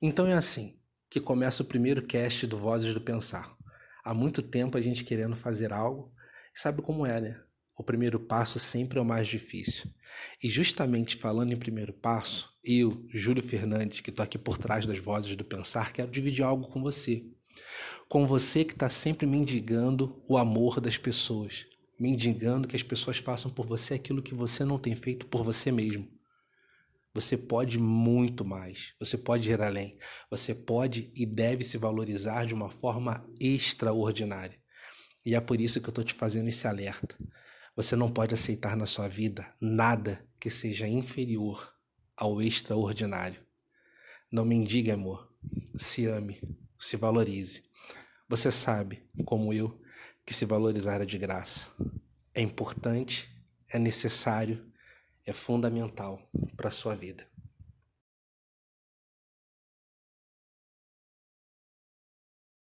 Então é assim que começa o primeiro cast do Vozes do Pensar. Há muito tempo a gente querendo fazer algo sabe como é, né? O primeiro passo sempre é o mais difícil. E justamente falando em primeiro passo, eu, Júlio Fernandes, que estou aqui por trás das Vozes do Pensar, quero dividir algo com você. Com você que está sempre mendigando o amor das pessoas, mendigando que as pessoas façam por você aquilo que você não tem feito por você mesmo. Você pode muito mais. Você pode ir além. Você pode e deve se valorizar de uma forma extraordinária. E é por isso que eu estou te fazendo esse alerta. Você não pode aceitar na sua vida nada que seja inferior ao extraordinário. Não mendigue amor. Se ame. Se valorize. Você sabe, como eu, que se valorizar é de graça. É importante, é necessário é fundamental para a sua vida.